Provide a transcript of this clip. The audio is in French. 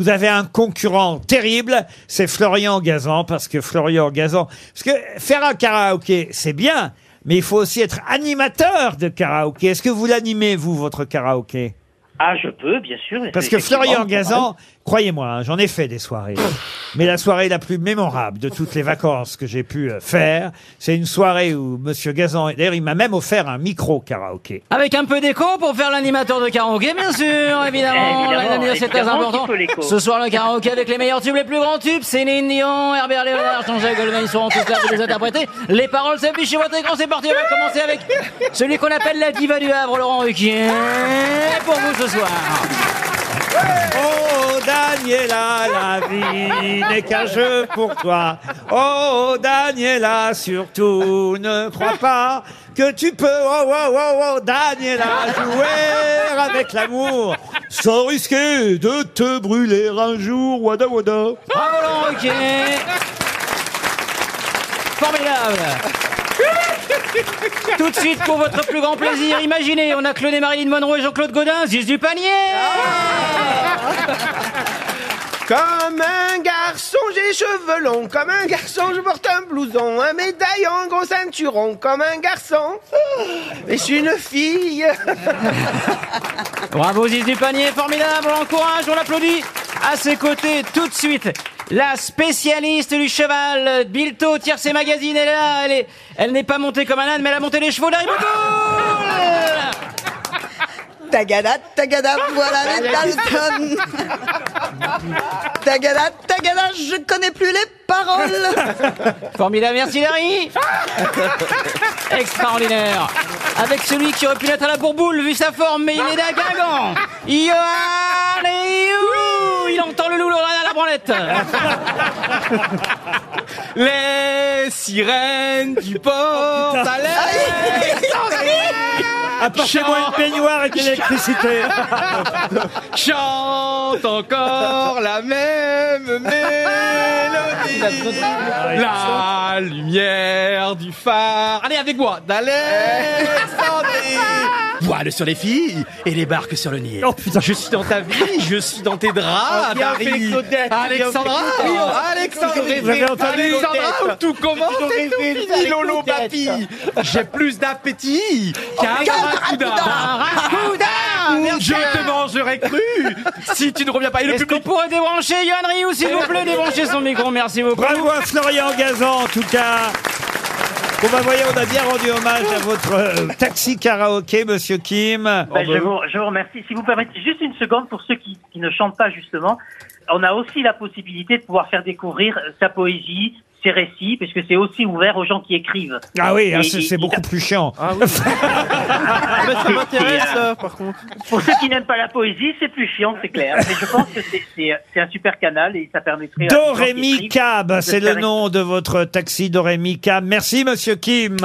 vous avez un concurrent terrible, c'est Florian Gazan, parce que Florian Gazan, parce que faire un karaoké, c'est bien, mais il faut aussi être animateur de karaoké. Est-ce que vous l'animez, vous, votre karaoké? Ah, je peux, bien sûr. Parce que. Florian Gazan, croyez-moi, hein, j'en ai fait des soirées. Mais la soirée la plus mémorable de toutes les vacances que j'ai pu euh, faire, c'est une soirée où Monsieur Gazan, d'ailleurs, il m'a même offert un micro karaoké. Avec un peu d'écho pour faire l'animateur de karaoké, bien sûr, évidemment. C'est très évidemment important. qu'il faut l'écho. Ce soir, le karaoké avec les meilleurs tubes, les plus grands tubes. Céline Dion, Herbert Léonard, Jean-Jacques Goldman, ils seront tous là pour les interpréter. Les paroles s'affichent sur votre écran, c'est parti. On va commencer avec celui qu'on appelle la diva du Havre, Laurent Ruquier. Pour vous ce soir. Oh Daniela, la vie n'est qu'un jeu pour toi. Oh Daniela, surtout ne crois pas que tu peux, oh oh oh oh Daniela, jouer avec l'amour sans risquer de te brûler un jour. Wada wada. Bravo Laurent Ruquier. Formidable. Tout de suite, pour votre plus grand plaisir, imaginez, on a et Marilyn Monroe et Jean-Claude Godin, Ziz du panier Comme un garçon, j'ai cheveux longs. Comme un garçon, je porte un blouson, un médaillon, gros ceinturon. Comme un garçon, et je suis une fille. Bravo Ziz du panier, formidable, on l'encourage, on l'applaudit. À ses côtés, tout de suite, la spécialiste du cheval, Bilto, tire ses magazines, elle est là, elle est, elle n'est pas montée comme un âne, mais elle a monté les chevaux d'Harry Potter. Tagada, tagada, voilà les Dalton. Tagada, tagada, je connais plus les paroles. Formidable, merci Larry. Extraordinaire. Avec celui qui aurait pu l'être à la bourboule vu sa forme, mais il est d'un Guingamp Yoann et Il entend le loup à la branlette Les sirènes du port Apportez-moi une peignoir et de l'électricité. Chante encore la même mélodie. La lumière du phare. Allez avec moi, d'Alexandrie. Voile sur les filles et les barques sur le Nil. Oh, putain. Je suis dans ta vie, je suis dans tes draps, Paris. Alexandra, Alexandrie, Vous avez entendu Alexandra, où tout commence et tout finit, Lolo Papi. J'ai plus d'appétit qu'un barracuda. Barracuda Je te mangerai cru si tu ne reviens pas. Et le Est-ce qu'on public pourrait débrancher Yoann Rioux, s'il vous plaît? Débrancher son micro, merci beaucoup Bravo à Florian Gazan, en tout cas. Bon bah voyez, on a bien rendu hommage à votre euh, taxi karaoké, Monsieur Kim. Ben, je, vous, je vous remercie. Si vous permettez juste une seconde pour ceux qui, ne chantent pas justement, on a aussi la possibilité de pouvoir faire découvrir euh, sa poésie, ses récits, puisque c'est aussi ouvert aux gens qui écrivent. Ah oui, hein, Et- c'est beaucoup plus chiant. ça m'intéresse, ça, par contre. Pour ceux qui n'aiment pas la poésie, c'est plus chiant, c'est clair. Mais je pense que c'est- un super canal et ça permettrait. Dorémy Cab, c'est le nom de votre taxi Dorémy Cab. Merci, Monsieur Kim.